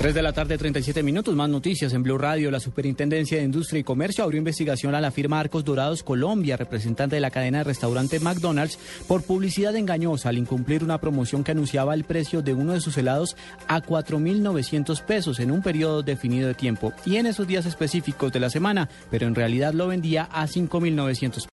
3 de la tarde, 37 minutos. Más noticias en Blue Radio. La Superintendencia de Industria y Comercio abrió investigación a la firma Arcos Dorados Colombia, representante de la cadena de restaurante McDonald's, por publicidad engañosa al incumplir una promoción que anunciaba el precio de uno de sus helados a 4.900 pesos en un periodo definido de tiempo y en esos días específicos de la semana, pero en realidad lo vendía a 5.900